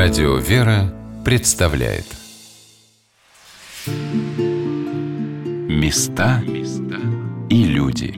Радио «Вера» представляет. Места и люди.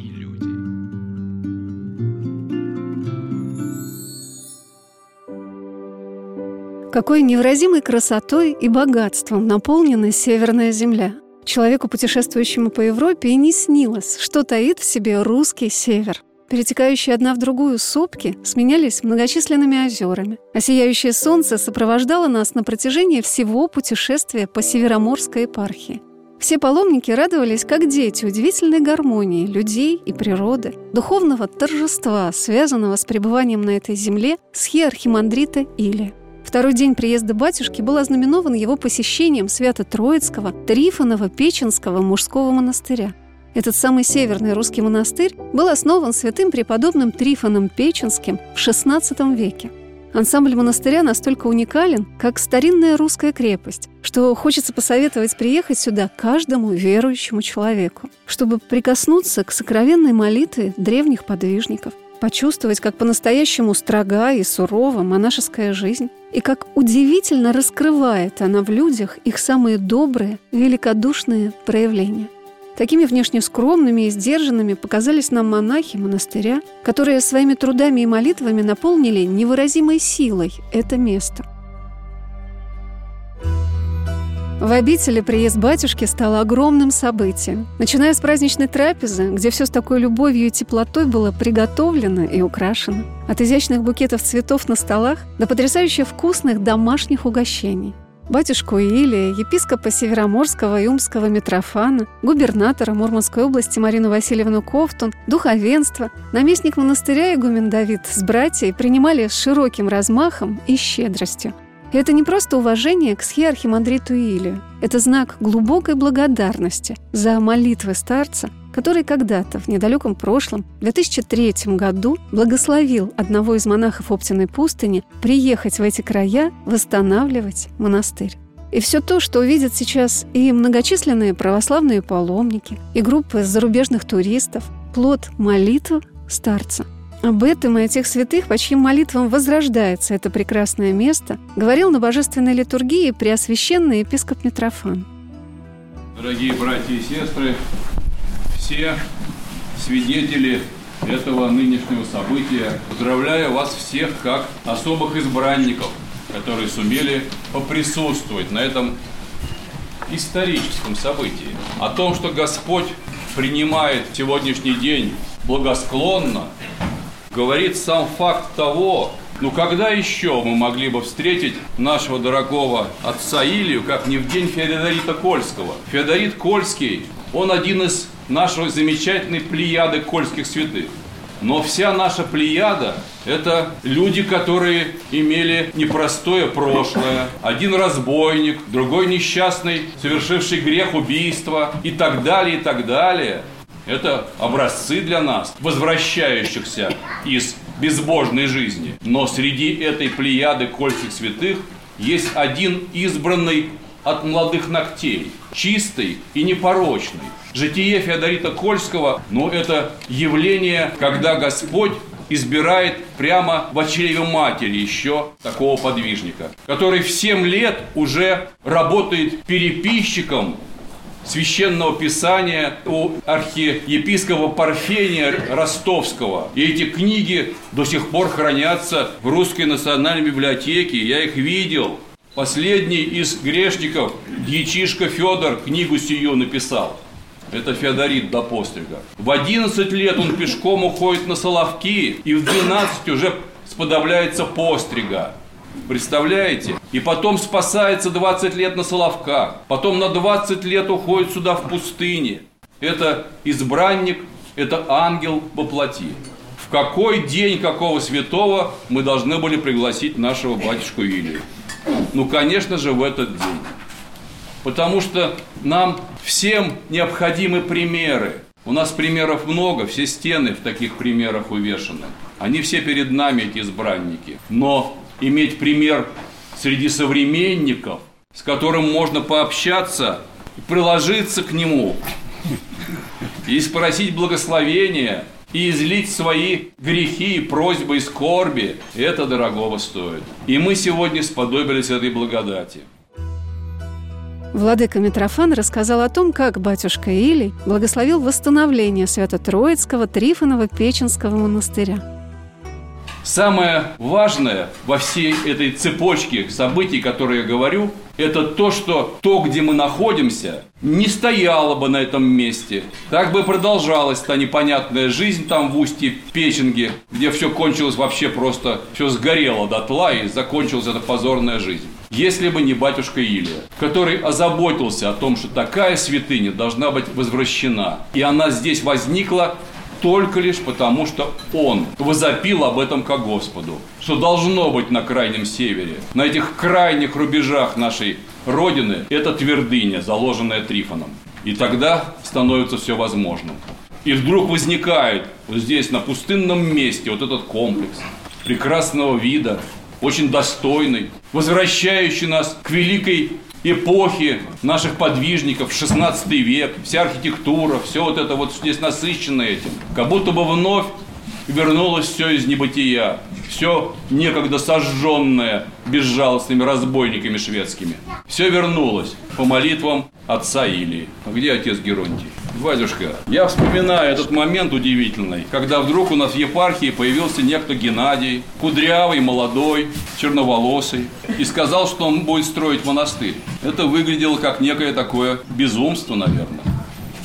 Какой невыразимой красотой и богатством наполнена Северная Земля. Человеку, путешествующему по Европе, и не снилось, что таит в себе русский север – Перетекающие одна в другую сопки сменялись многочисленными озерами, а сияющее солнце сопровождало нас на протяжении всего путешествия по Североморской епархии. Все паломники радовались, как дети, удивительной гармонии людей и природы, духовного торжества, связанного с пребыванием на этой земле схиархимандрита Или. Второй день приезда батюшки был ознаменован его посещением Свято-Троицкого Трифонова-Печенского мужского монастыря – этот самый северный русский монастырь был основан святым преподобным Трифоном Печенским в XVI веке. Ансамбль монастыря настолько уникален, как старинная русская крепость, что хочется посоветовать приехать сюда каждому верующему человеку, чтобы прикоснуться к сокровенной молитве древних подвижников, почувствовать, как по-настоящему строга и сурова монашеская жизнь, и как удивительно раскрывает она в людях их самые добрые, великодушные проявления – Такими внешне скромными и сдержанными показались нам монахи монастыря, которые своими трудами и молитвами наполнили невыразимой силой это место. В обители приезд батюшки стал огромным событием. Начиная с праздничной трапезы, где все с такой любовью и теплотой было приготовлено и украшено. От изящных букетов цветов на столах до потрясающе вкусных домашних угощений – батюшку Илия, епископа Североморского и Умского Митрофана, губернатора Мурманской области Марину Васильевну Ковтун, духовенство, наместник монастыря игумен Давид с братьей принимали с широким размахом и щедростью. И это не просто уважение к схиархимандриту Илию. Это знак глубокой благодарности за молитвы старца, который когда-то в недалеком прошлом, в 2003 году, благословил одного из монахов Оптиной пустыни приехать в эти края восстанавливать монастырь. И все то, что увидят сейчас и многочисленные православные паломники, и группы зарубежных туристов, плод молитв старца. Об этом и о тех святых, по чьим молитвам возрождается это прекрасное место, говорил на божественной литургии преосвященный епископ Митрофан. Дорогие братья и сестры, все свидетели этого нынешнего события. Поздравляю вас всех как особых избранников, которые сумели поприсутствовать на этом историческом событии. О том, что Господь принимает сегодняшний день благосклонно, говорит сам факт того, ну когда еще мы могли бы встретить нашего дорогого отца Илью, как не в день Феодорита Кольского? Феодорит Кольский, он один из нашей замечательной плеяды кольских святых. Но вся наша плеяда – это люди, которые имели непростое прошлое. Один разбойник, другой несчастный, совершивший грех убийства и так далее, и так далее. Это образцы для нас, возвращающихся из безбожной жизни. Но среди этой плеяды кольских святых есть один избранный от молодых ногтей, чистый и непорочный, Житие Феодорита Кольского, ну, это явление, когда Господь избирает прямо в чреве матери еще такого подвижника, который в 7 лет уже работает переписчиком священного писания у архиепископа Парфения Ростовского. И эти книги до сих пор хранятся в Русской национальной библиотеке. Я их видел. Последний из грешников, дьячишка Федор, книгу сию написал – это Феодорит до пострига. В 11 лет он пешком уходит на Соловки, и в 12 уже сподобляется пострига. Представляете? И потом спасается 20 лет на Соловках. Потом на 20 лет уходит сюда в пустыне. Это избранник, это ангел во плоти. В какой день какого святого мы должны были пригласить нашего батюшку Илию? Ну, конечно же, в этот день. Потому что нам всем необходимы примеры. У нас примеров много, все стены в таких примерах увешаны. Они все перед нами, эти избранники. Но иметь пример среди современников, с которым можно пообщаться, приложиться к нему и спросить благословения, и излить свои грехи, просьбы и скорби, это дорогого стоит. И мы сегодня сподобились этой благодати. Владыка Митрофан рассказал о том, как батюшка Илий благословил восстановление Свято-Троицкого Трифонова Печенского монастыря. Самое важное во всей этой цепочке событий, которые я говорю, это то, что то, где мы находимся, не стояло бы на этом месте. Так бы продолжалась та непонятная жизнь там в устье Печенги, где все кончилось вообще просто, все сгорело дотла и закончилась эта позорная жизнь. Если бы не батюшка Илия, который озаботился о том, что такая святыня должна быть возвращена, и она здесь возникла только лишь потому, что он возопил об этом как Господу, что должно быть на крайнем севере, на этих крайних рубежах нашей Родины, это твердыня, заложенная Трифоном. И тогда становится все возможным. И вдруг возникает вот здесь, на пустынном месте, вот этот комплекс прекрасного вида, очень достойный, возвращающий нас к великой эпохи наших подвижников, 16 век, вся архитектура, все вот это вот здесь насыщено этим. Как будто бы вновь вернулось все из небытия, все некогда сожженное безжалостными разбойниками шведскими. Все вернулось по молитвам отца Илии. Где отец Геронтий? Батюшка, я вспоминаю этот момент удивительный, когда вдруг у нас в епархии появился некто Геннадий, кудрявый, молодой, черноволосый, и сказал, что он будет строить монастырь. Это выглядело как некое такое безумство, наверное,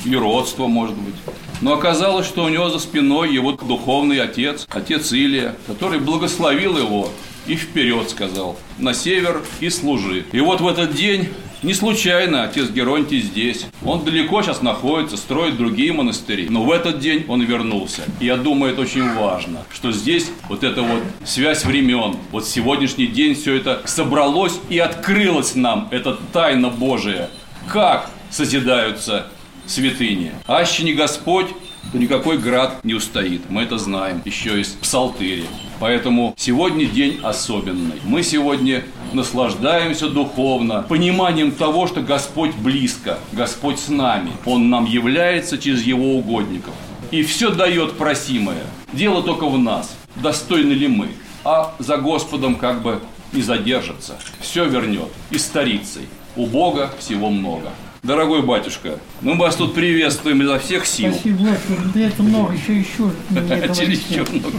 и родство, может быть. Но оказалось, что у него за спиной его духовный отец, отец Илия, который благословил его и вперед сказал, на север и служи. И вот в этот день не случайно отец Геронтий здесь. Он далеко сейчас находится, строит другие монастыри. Но в этот день он вернулся. И я думаю, это очень важно, что здесь вот эта вот связь времен, вот сегодняшний день все это собралось и открылось нам, эта тайна Божия. Как созидаются святыни. Аще не Господь, то никакой град не устоит. Мы это знаем еще из Псалтыри. Поэтому сегодня день особенный. Мы сегодня наслаждаемся духовно, пониманием того, что Господь близко, Господь с нами. Он нам является через Его угодников. И все дает просимое. Дело только в нас. Достойны ли мы? А за Господом как бы не задержится. Все вернет. И старицей. У Бога всего много. Дорогой батюшка, мы вас тут приветствуем изо всех сил. Спасибо, Господи, да это много, еще еще. Чересчур много.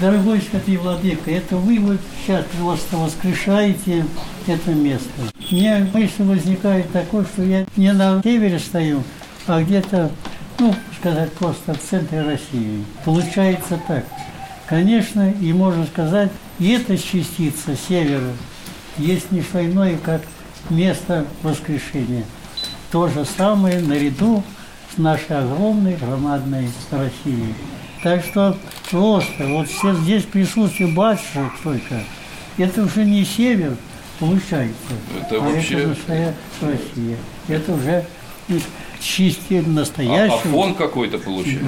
Дорогой Святый Владыка, это вы вот сейчас просто воскрешаете это место. Мне мысль возникает такой, что я не на севере стою, а где-то, ну, сказать просто в центре России. Получается так. Конечно, и можно сказать, и эта частица севера есть не что иное, как место воскрешения – то же самое наряду с нашей огромной громадной Россией. Так что просто вот все здесь присутствие батюшек только, это уже не север получается, Это а вообще- это настоящая Россия. Это уже чистее А, а настоящего. фон какой-то получается.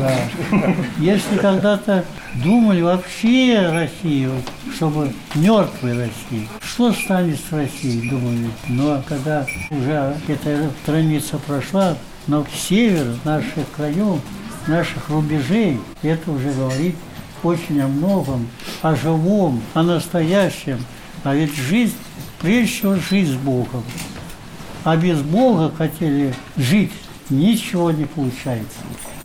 Да. Если когда-то думали вообще Россию, чтобы мертвой России, что станет с Россией, думали. Но когда уже эта страница прошла, но север наших краев, наших рубежей, это уже говорит очень о многом, о живом, о настоящем. А ведь жизнь, прежде всего, жизнь с Богом. А без Бога хотели жить, ничего не получается.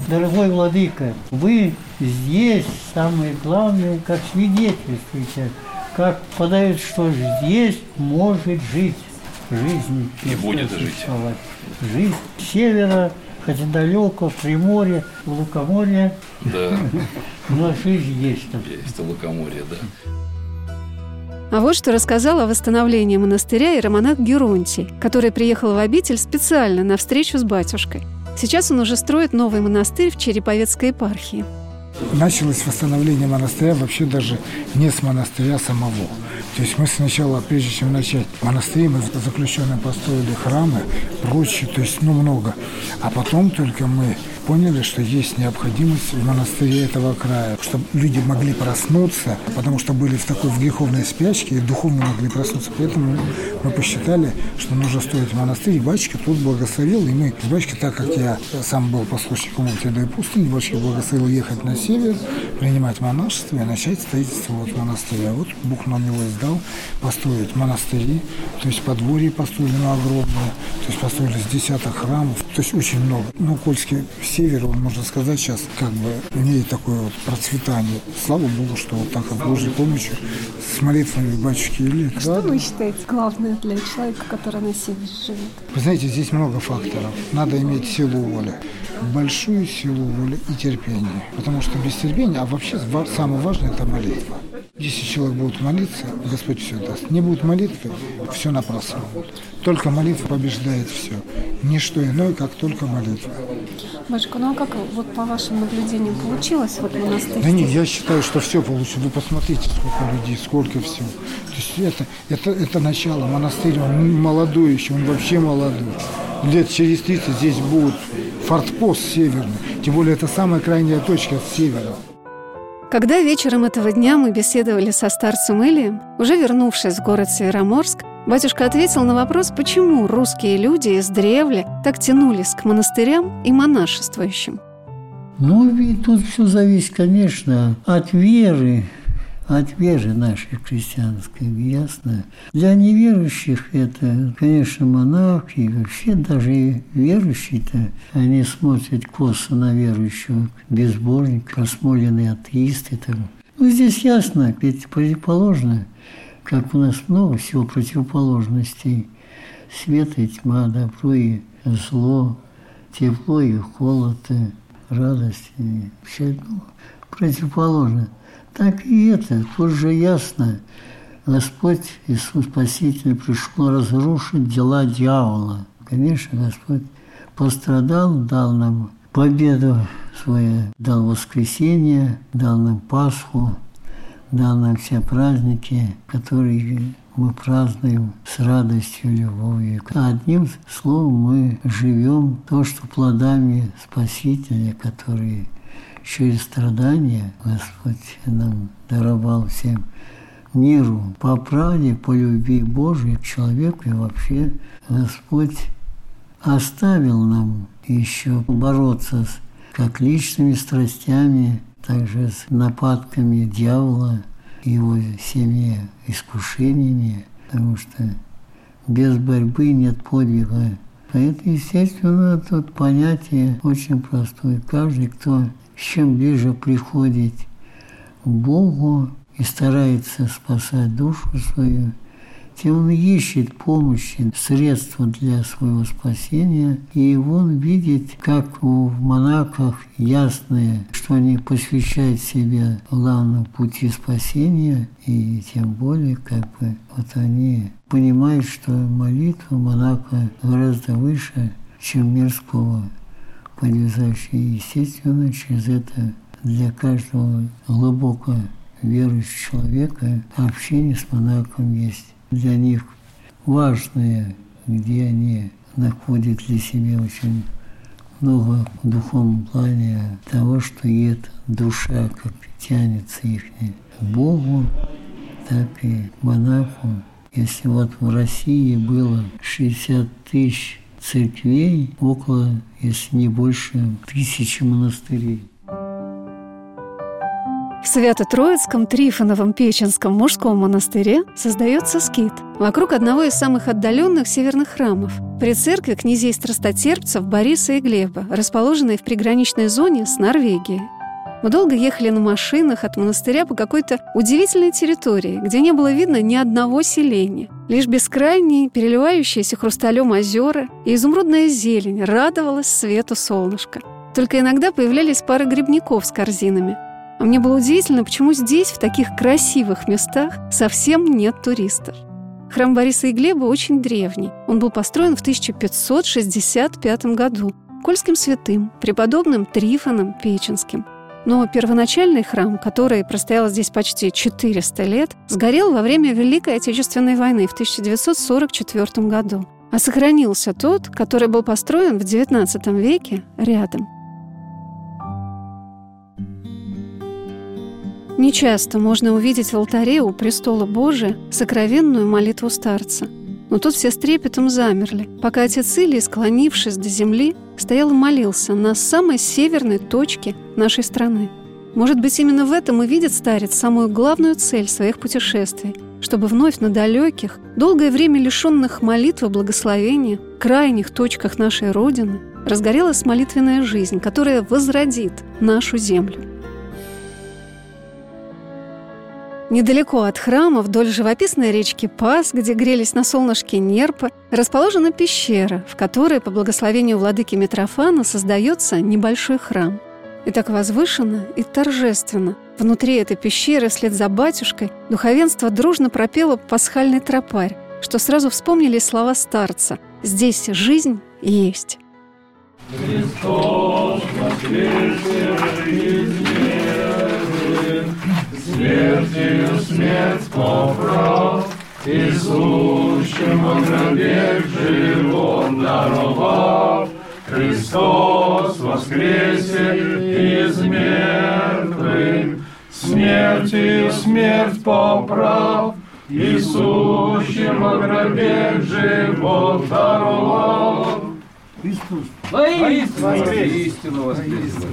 Дорогой Владыка, вы здесь самое главное, как свидетельствуете, как подают, что здесь может жить жизнь. И будет жить. Жизнь севера, хотя далеко, в Приморье, в Лукоморье, Да, но жизнь есть там. есть лукоморье, да. А вот что рассказал о восстановлении монастыря иеромонах Геронтий, который приехал в обитель специально на встречу с батюшкой. Сейчас он уже строит новый монастырь в Череповецкой епархии. Началось восстановление монастыря вообще даже не с монастыря самого. То есть мы сначала, прежде чем начать монастырь, мы заключенные построили храмы, прочее, то есть ну много. А потом только мы поняли, что есть необходимость в монастыре этого края, чтобы люди могли проснуться, потому что были в такой в греховной спячке и духовно могли проснуться. Поэтому мы посчитали, что нужно строить монастырь. И батюшка тут благословил, и мы с батюшкой, так как я сам был послушником Ултеда и пустыни, батюшка благословил ехать на север, принимать монашество и начать строительство вот монастыря. Вот Бог нам его издал построить монастыри, то есть подворье построили ну, огромное, то есть построили с десяток храмов, то есть очень много. Ну, Кольский север, он, можно сказать, сейчас как бы имеет такое вот процветание. Слава Богу, что вот так вот Божьей помощью с молитвами батюшки Ильи. Что да, вы считаете главное для человека, который на севере живет? Вы знаете, здесь много факторов. Надо иметь силу воли большую силу воли и терпения. Потому что без терпения, а вообще самое важное – это молитва. Если человек будет молиться, Господь все даст. Не будет молитвы, все напрасно. Только молитва побеждает все. Ничто иное, как только молитва. Батюшка, ну а как вот по вашим наблюдениям получилось вот монастырь? Да нет, я считаю, что все получилось. Вы посмотрите, сколько людей, сколько всего. То есть это, это, это начало. Монастырь, он молодой еще, он вообще молодой. Лет через 30 здесь будет фортпост северный. Тем более это самая крайняя точка с севера. Когда вечером этого дня мы беседовали со старцем Илием, уже вернувшись в город Североморск, батюшка ответил на вопрос, почему русские люди из древля так тянулись к монастырям и монашествующим. Ну, ведь тут все зависит, конечно, от веры, от веры нашей христианской, ясно. Для неверующих это, конечно, монахи, и вообще даже верующие-то, они смотрят косо на верующего, безбожник, просмоленный атеисты. Там. Ну, здесь ясно, ведь противоположно, как у нас много всего противоположностей. Свет и тьма, добро и зло, тепло и холод, радость и все ну, противоположно – так и это, тут же ясно. Господь Иисус Спаситель пришел разрушить дела дьявола. Конечно, Господь пострадал, дал нам победу свою, дал воскресенье, дал нам Пасху, дал нам все праздники, которые мы празднуем с радостью, любовью. Одним словом, мы живем то, что плодами Спасителя, которые через страдания Господь нам даровал всем миру по правде, по любви Божьей человеку и вообще Господь оставил нам еще бороться с как личными страстями, также с нападками дьявола, его всеми искушениями, потому что без борьбы нет подвига. Поэтому, естественно, тут понятие очень простое. Каждый, кто чем ближе приходит к Богу и старается спасать душу свою, тем он ищет помощи, средства для своего спасения, и он видит, как в монахах ясное, что они посвящают себя главному пути спасения, и тем более, как бы, вот они понимают, что молитва монаха гораздо выше, чем мирского подвязающий, естественно, через это для каждого глубоко верующего человека общение с монахом есть для них важное, где они находят для себя очень много в духовном плане того, что и душа как тянется их к Богу, так и к монаху. Если вот в России было 60 тысяч церквей, около, если не больше, тысячи монастырей. В Свято-Троицком Трифоновом Печенском мужском монастыре создается скит вокруг одного из самых отдаленных северных храмов при церкви князей страстотерпцев Бориса и Глеба, расположенной в приграничной зоне с Норвегией. Мы долго ехали на машинах от монастыря по какой-то удивительной территории, где не было видно ни одного селения. Лишь бескрайние, переливающиеся хрусталем озера и изумрудная зелень радовалась свету солнышка. Только иногда появлялись пары грибников с корзинами. А мне было удивительно, почему здесь, в таких красивых местах, совсем нет туристов. Храм Бориса и Глеба очень древний. Он был построен в 1565 году Кольским святым, преподобным Трифоном Печенским – но первоначальный храм, который простоял здесь почти 400 лет, сгорел во время Великой Отечественной войны в 1944 году. А сохранился тот, который был построен в XIX веке рядом. Нечасто можно увидеть в алтаре у престола Божия сокровенную молитву старца – но тут все с трепетом замерли, пока отец Илий, склонившись до земли, стоял и молился на самой северной точке нашей страны. Может быть, именно в этом и видит старец самую главную цель своих путешествий, чтобы вновь на далеких, долгое время лишенных молитвы благословения, крайних точках нашей Родины разгорелась молитвенная жизнь, которая возродит нашу землю. Недалеко от храма, вдоль живописной речки Пас, где грелись на солнышке нерпы, расположена пещера, в которой, по благословению владыки Митрофана, создается небольшой храм. И так возвышенно и торжественно. Внутри этой пещеры, вслед за батюшкой, духовенство дружно пропело пасхальный тропарь, что сразу вспомнили слова старца «Здесь жизнь есть». Христос, смертью смерть поправ, и сущим во гробе живот даровав. Христос воскресе из мертвых, смертью смерть поправ, и сущим во гробе живот даровав. Христос. Воистину воскресе!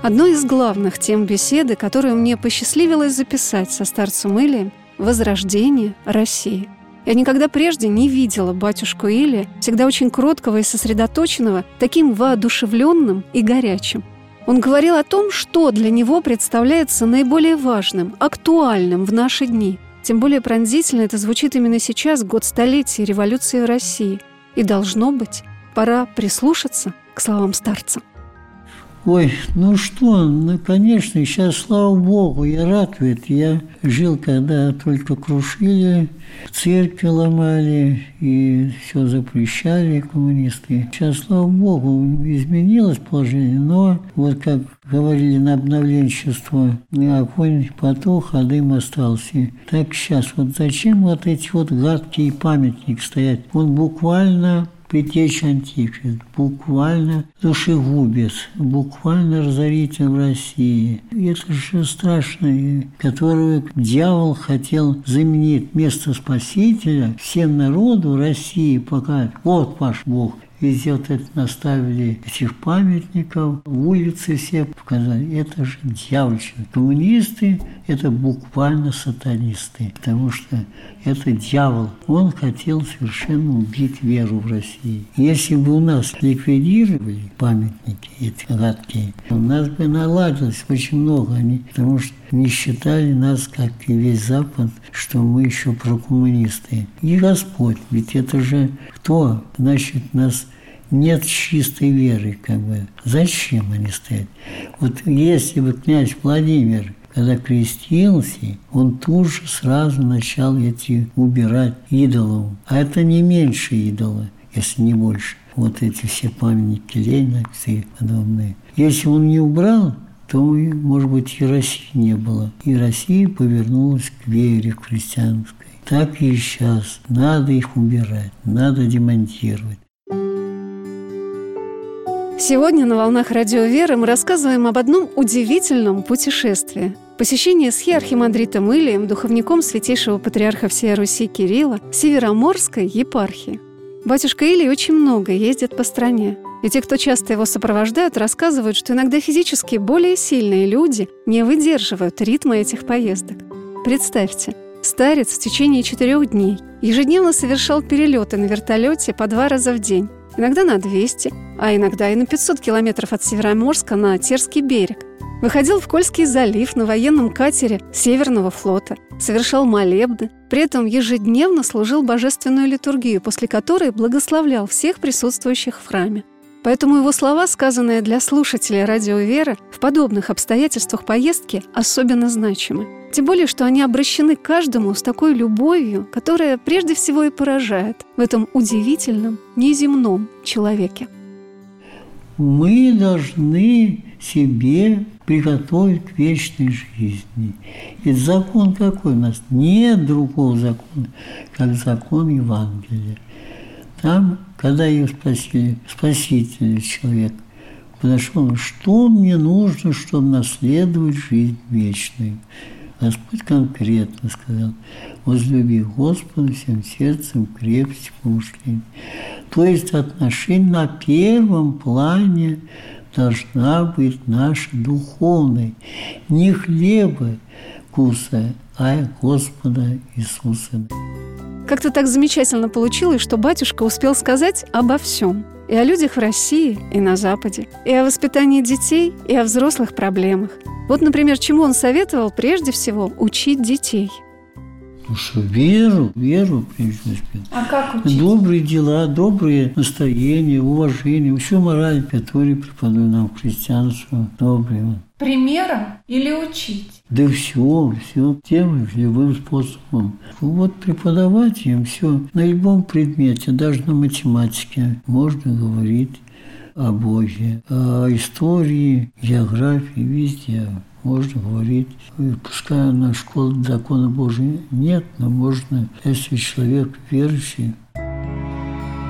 Одной из главных тем беседы, которую мне посчастливилось записать со старцем Илием – «Возрождение России». Я никогда прежде не видела батюшку Илия, всегда очень кроткого и сосредоточенного, таким воодушевленным и горячим. Он говорил о том, что для него представляется наиболее важным, актуальным в наши дни. Тем более пронзительно это звучит именно сейчас, год столетия революции в России. И должно быть, пора прислушаться к словам старца. Ой, ну что, ну, конечно, сейчас, слава Богу, я рад ведь. Я жил, когда только крушили, церкви ломали и все запрещали коммунисты. Сейчас, слава Богу, изменилось положение, но вот как говорили на обновленчество, огонь потух, а дым остался. Так сейчас, вот зачем вот эти вот гадкие памятники стоять? Он буквально Притечь Антихрист, буквально душегубец, буквально разоритель России. Это же страшно, которого дьявол хотел заменить место Спасителя всем народу России, пока вот ваш Бог – Везде вот это наставили этих памятников, улицы все показали. Это же дьявольщина. Коммунисты – это буквально сатанисты, потому что это дьявол. Он хотел совершенно убить веру в России. Если бы у нас ликвидировали памятники эти гадкие, у нас бы наладилось очень много. Они, потому что не считали нас, как и весь Запад, что мы еще прокоммунисты. И Господь, ведь это же кто, значит, нас нет чистой веры, как бы. Зачем они стоят? Вот если бы князь Владимир, когда крестился, он тут же сразу начал эти убирать идолов. А это не меньше идола, если не больше. Вот эти все памятники Ленина и подобные. Если он не убрал, то, может быть, и России не было. И Россия повернулась к вере христианской. Так и сейчас. Надо их убирать, надо демонтировать. Сегодня на «Волнах Радио Веры» мы рассказываем об одном удивительном путешествии. Посещение с архимандритом Илием, духовником святейшего патриарха всей Руси Кирилла, Североморской епархии. Батюшка Илий очень много ездит по стране. И те, кто часто его сопровождают, рассказывают, что иногда физически более сильные люди не выдерживают ритма этих поездок. Представьте, старец в течение четырех дней ежедневно совершал перелеты на вертолете по два раза в день иногда на 200, а иногда и на 500 километров от Североморска на Терский берег. Выходил в Кольский залив на военном катере Северного флота, совершал молебны, при этом ежедневно служил божественную литургию, после которой благословлял всех присутствующих в храме. Поэтому его слова, сказанные для слушателей радио «Вера», в подобных обстоятельствах поездки особенно значимы. Тем более, что они обращены к каждому с такой любовью, которая прежде всего и поражает в этом удивительном, неземном человеке. Мы должны себе приготовить к вечной жизни. И закон какой у нас? Нет другого закона, как закон Евангелия. Там, когда ее спросили, спаситель человек, подошел, что мне нужно, чтобы наследовать жизнь вечную? Господь конкретно сказал, возлюби Господа всем сердцем, крепостью помышления. То есть отношение на первом плане должна быть наша духовная, не хлеба вкуса, а Господа Иисуса. Как-то так замечательно получилось, что батюшка успел сказать обо всем. И о людях в России, и на Западе, и о воспитании детей, и о взрослых проблемах. Вот, например, чему он советовал прежде всего учить детей – ну что, веру, веру прежде всего. А как учить? Добрые дела, добрые настроения, уважение. Все мораль, которые преподают нам христианство доброе. Примером или учить? Да все, все тем любым способом. Вот преподавать им все на любом предмете, даже на математике можно говорить о Боге, о истории, географии, везде можно говорить. Пускай на школу закона Божия нет, но можно, если человек верующий,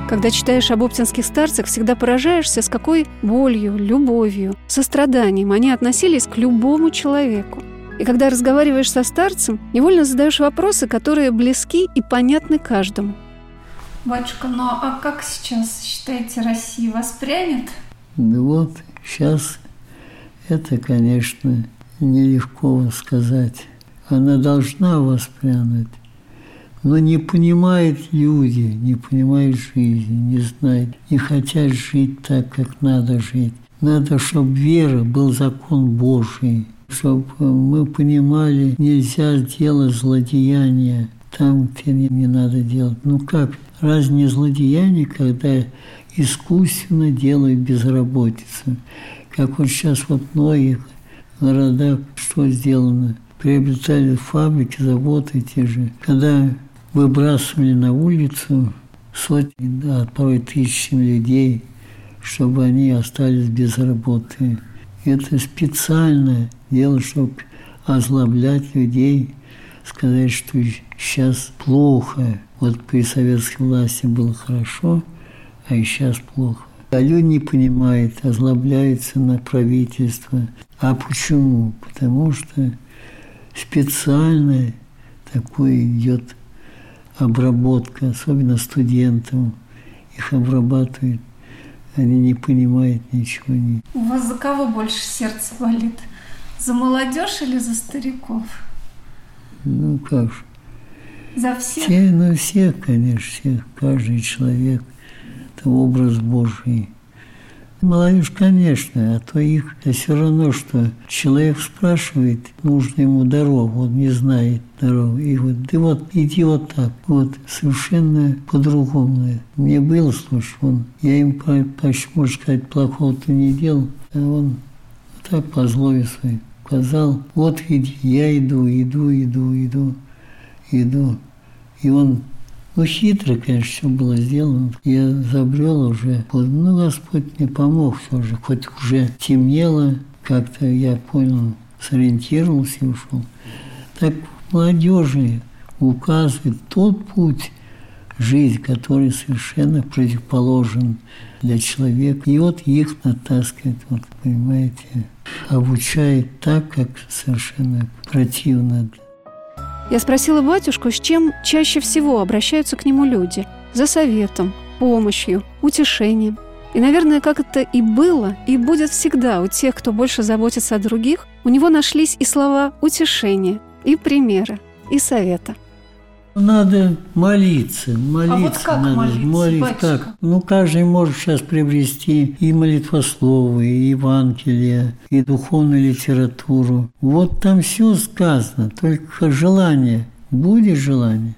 когда читаешь об оптинских старцах, всегда поражаешься, с какой болью, любовью, состраданием они относились к любому человеку. И когда разговариваешь со старцем, невольно задаешь вопросы, которые близки и понятны каждому. Батюшка, ну а как сейчас, считаете, Россия воспрянет? Ну вот, сейчас это, конечно, нелегко сказать. Она должна воспрянуть. Но не понимают люди, не понимают жизни, не знают, не хотят жить так, как надо жить. Надо, чтобы вера был закон Божий, чтобы мы понимали, нельзя делать злодеяния там, где не, надо делать. Ну как, разве не злодеяние, когда искусственно делают безработицу? Как вот сейчас вот многих городах что сделано? Приобретали фабрики, заводы те же. Когда выбрасывали на улицу сотни, да, порой тысячами людей, чтобы они остались без работы. Это специально дело, чтобы озлоблять людей, сказать, что сейчас плохо. Вот при советской власти было хорошо, а сейчас плохо. А люди не понимают, озлобляются на правительство. А почему? Потому что специально такое идет обработка, особенно студентам. Их обрабатывают, они не понимают ничего. У вас за кого больше сердце болит? За молодежь или за стариков? Ну как же. За всех? Все, ну всех, конечно, всех. Каждый человек – это образ Божий. Молодежь, конечно, а то их все равно, что человек спрашивает, нужно ему дорогу, он не знает дорогу. И вот, да вот, иди вот так, вот, совершенно по-другому. Мне был случай, он, я им, почти, можно сказать, плохого-то не делал, а он так по злобе своей сказал, вот иди, я иду, иду, иду, иду, иду. И он ну, хитро, конечно, все было сделано. Я забрел уже. Ну, Господь мне помог все же. Хоть уже темнело, как-то я понял, сориентировался и ушел. Так молодежи указывает тот путь, жизнь, который совершенно противоположен для человека. И вот их натаскивает, вот, понимаете, обучает так, как совершенно противно я спросила батюшку, с чем чаще всего обращаются к нему люди. За советом, помощью, утешением. И, наверное, как это и было, и будет всегда у тех, кто больше заботится о других, у него нашлись и слова утешения, и примера, и совета – надо молиться, молиться. А вот как надо молиться, молиться как? Ну, каждый может сейчас приобрести и молитвословы, и Евангелие, и духовную литературу. Вот там все сказано, только желание. Будет желание.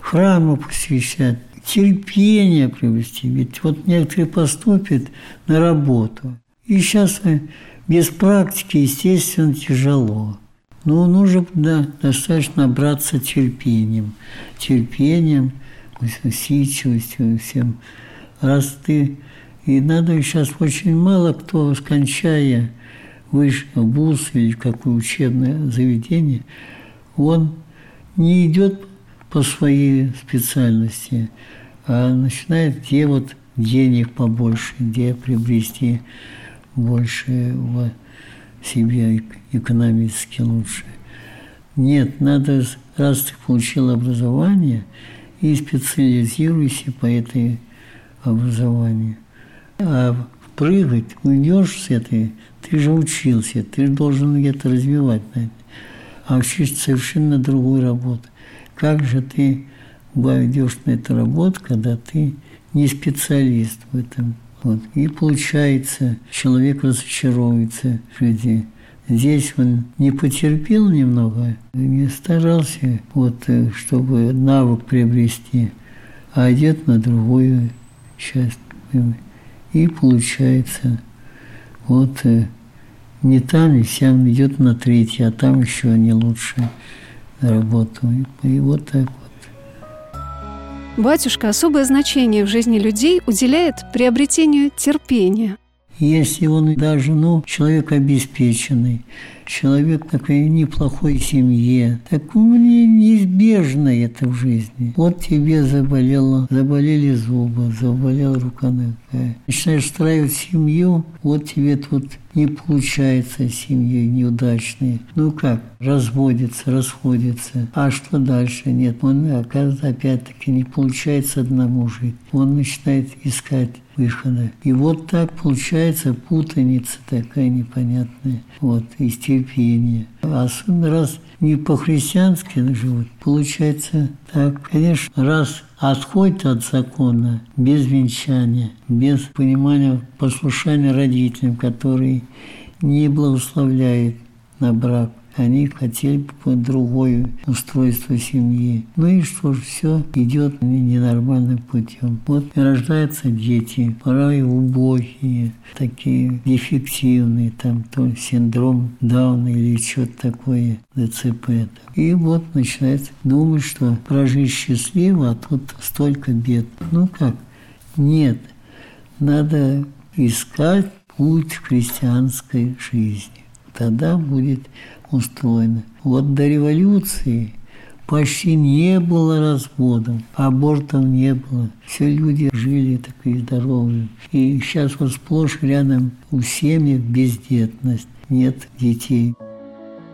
Храмы посвящать, терпение приобрести. Ведь вот некоторые поступят на работу. И сейчас без практики, естественно, тяжело. Но ну, нужно да, достаточно набраться терпением. Терпением, усидчивостью всем. Раз ты... И надо сейчас очень мало кто, скончая высший вуз или какое учебное заведение, он не идет по своей специальности, а начинает где вот денег побольше, где приобрести больше в себе экономически лучше. Нет, надо, раз ты получил образование, и специализируйся по этой образованию. А прыгать, уйдешь с этой, ты же учился, ты же должен где-то развивать. А учишь совершенно другую работу. Как же ты идешь на эту работу, когда ты не специалист в этом? Вот. И получается, человек разочаровывается в жизни. Здесь он не потерпел немного, не старался, вот, э, чтобы навык приобрести, а идет на другую часть. И получается, вот э, не там, и сям идет на третий, а там еще не лучше работу. И вот так вот. Батюшка особое значение в жизни людей уделяет приобретению терпения – если он даже, ну, человек обеспеченный, человек такой неплохой семье, так мне неизбежно это в жизни. Вот тебе заболело, заболели зубы, заболела рука нога. Начинаешь строить семью, вот тебе тут не получается семьей неудачной. Ну как, разводится, расходится. А что дальше? Нет, он, оказывается, опять-таки не получается одному жить. Он начинает искать выхода. И вот так получается путаница такая непонятная. Вот, из терпения. Особенно раз не по-христиански живут, получается так. Конечно, раз отходит от закона без венчания, без понимания послушания родителям, которые не благословляют на брак, они хотели бы другое устройство семьи. Ну и что ж, все идет ненормальным путем. Вот рождаются дети, порой убогие, такие дефективные, там то синдром Дауна или что-то такое, ДЦП. И вот начинает думать, что прожить счастливо, а тут столько бед. Ну как? Нет, надо искать путь христианской жизни. Тогда будет устроено. Вот до революции почти не было разводов, абортов не было. Все люди жили такие здоровые. И сейчас вот сплошь рядом у семьи бездетность, нет детей.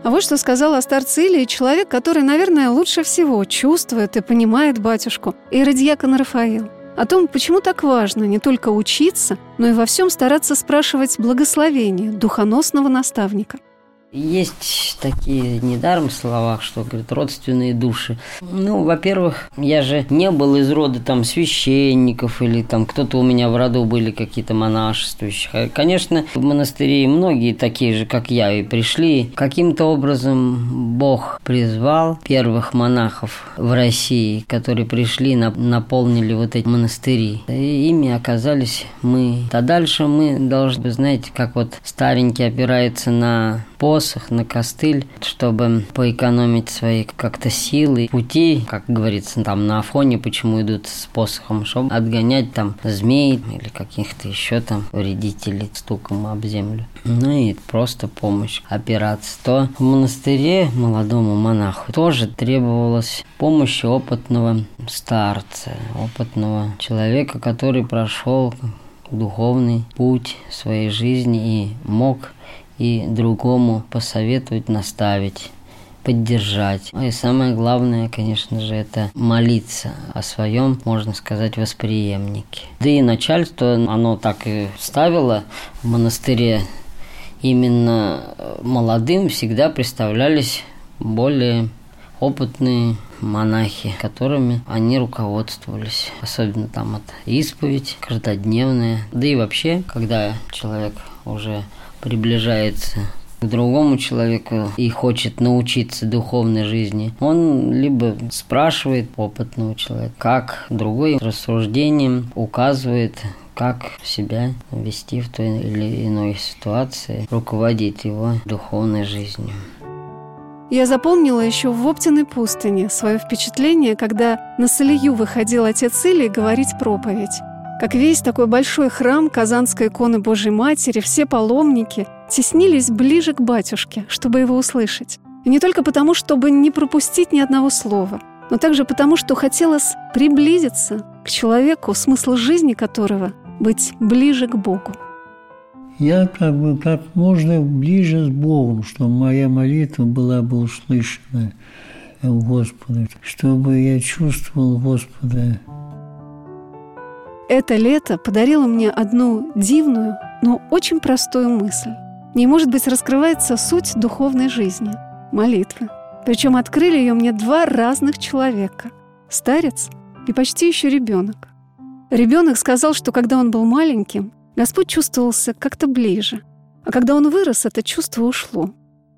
А вот что сказал о старце Илии человек, который, наверное, лучше всего чувствует и понимает батюшку, иродиакон Рафаил. О том, почему так важно не только учиться, но и во всем стараться спрашивать благословение духоносного наставника – есть такие недаром слова, что, говорит, родственные души. Ну, во-первых, я же не был из рода там священников или там кто-то у меня в роду были какие-то монашествующие. Конечно, в монастыре многие такие же, как я, и пришли. Каким-то образом Бог призвал первых монахов в России, которые пришли, наполнили вот эти монастыри. И ими оказались мы. А дальше мы должны, знаете, как вот старенький опирается на посох, на костыль, чтобы поэкономить свои как-то силы, пути, как говорится, там на Афоне, почему идут с посохом, чтобы отгонять там змей или каких-то еще там вредителей стуком об землю. Ну и просто помощь, опираться. То в монастыре молодому монаху тоже требовалась помощь опытного старца, опытного человека, который прошел духовный путь своей жизни и мог и другому посоветовать, наставить поддержать. И самое главное, конечно же, это молиться о своем, можно сказать, восприемнике. Да и начальство, оно так и ставило в монастыре. Именно молодым всегда представлялись более опытные монахи, которыми они руководствовались. Особенно там это исповедь, каждодневная. Да и вообще, когда человек уже приближается к другому человеку и хочет научиться духовной жизни, он либо спрашивает опытного человека, как другой рассуждением указывает, как себя вести в той или иной ситуации, руководить его духовной жизнью. Я запомнила еще в Оптиной пустыне свое впечатление, когда на Салию выходил отец Илий говорить проповедь. Как весь такой большой храм Казанской иконы Божьей Матери, все паломники теснились ближе к батюшке, чтобы его услышать. И не только потому, чтобы не пропустить ни одного слова, но также потому, что хотелось приблизиться к человеку, смысл жизни которого — быть ближе к Богу. я как бы как можно ближе с Богом, чтобы моя молитва была бы услышана у Господа, чтобы я чувствовал Господа. Это лето подарило мне одну дивную, но очень простую мысль. Не может быть раскрывается суть духовной жизни – молитвы. Причем открыли ее мне два разных человека – старец и почти еще ребенок. Ребенок сказал, что когда он был маленьким, Господь чувствовался как-то ближе. А когда он вырос, это чувство ушло.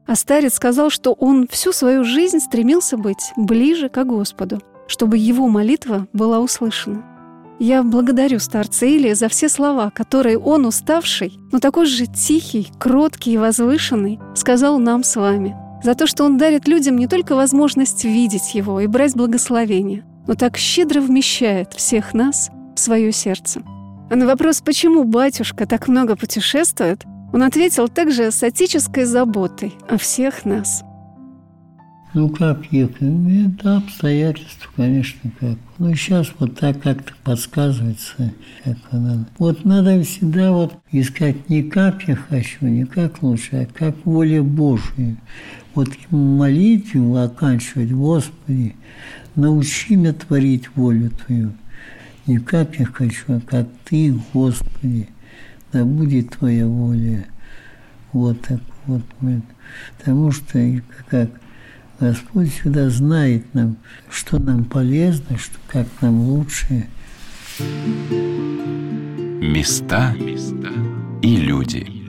А старец сказал, что он всю свою жизнь стремился быть ближе к Господу, чтобы его молитва была услышана. Я благодарю старца Илия за все слова, которые он, уставший, но такой же тихий, кроткий и возвышенный, сказал нам с вами. За то, что он дарит людям не только возможность видеть его и брать благословение, но так щедро вмещает всех нас в свое сердце. А на вопрос, почему батюшка так много путешествует, он ответил также с отеческой заботой о всех нас. Ну как ехать? Ну, это обстоятельства, конечно, как. Ну сейчас вот так как-то подсказывается, как надо. Вот надо всегда вот искать не как я хочу, не как лучше, а как воля Божия. Вот молитву оканчивать, Господи, научи меня творить волю Твою не как я хочу, а как Ты, Господи, да будет Твоя воля. Вот так вот. Потому что как Господь всегда знает нам, что нам полезно, что, как нам лучше. Места и люди.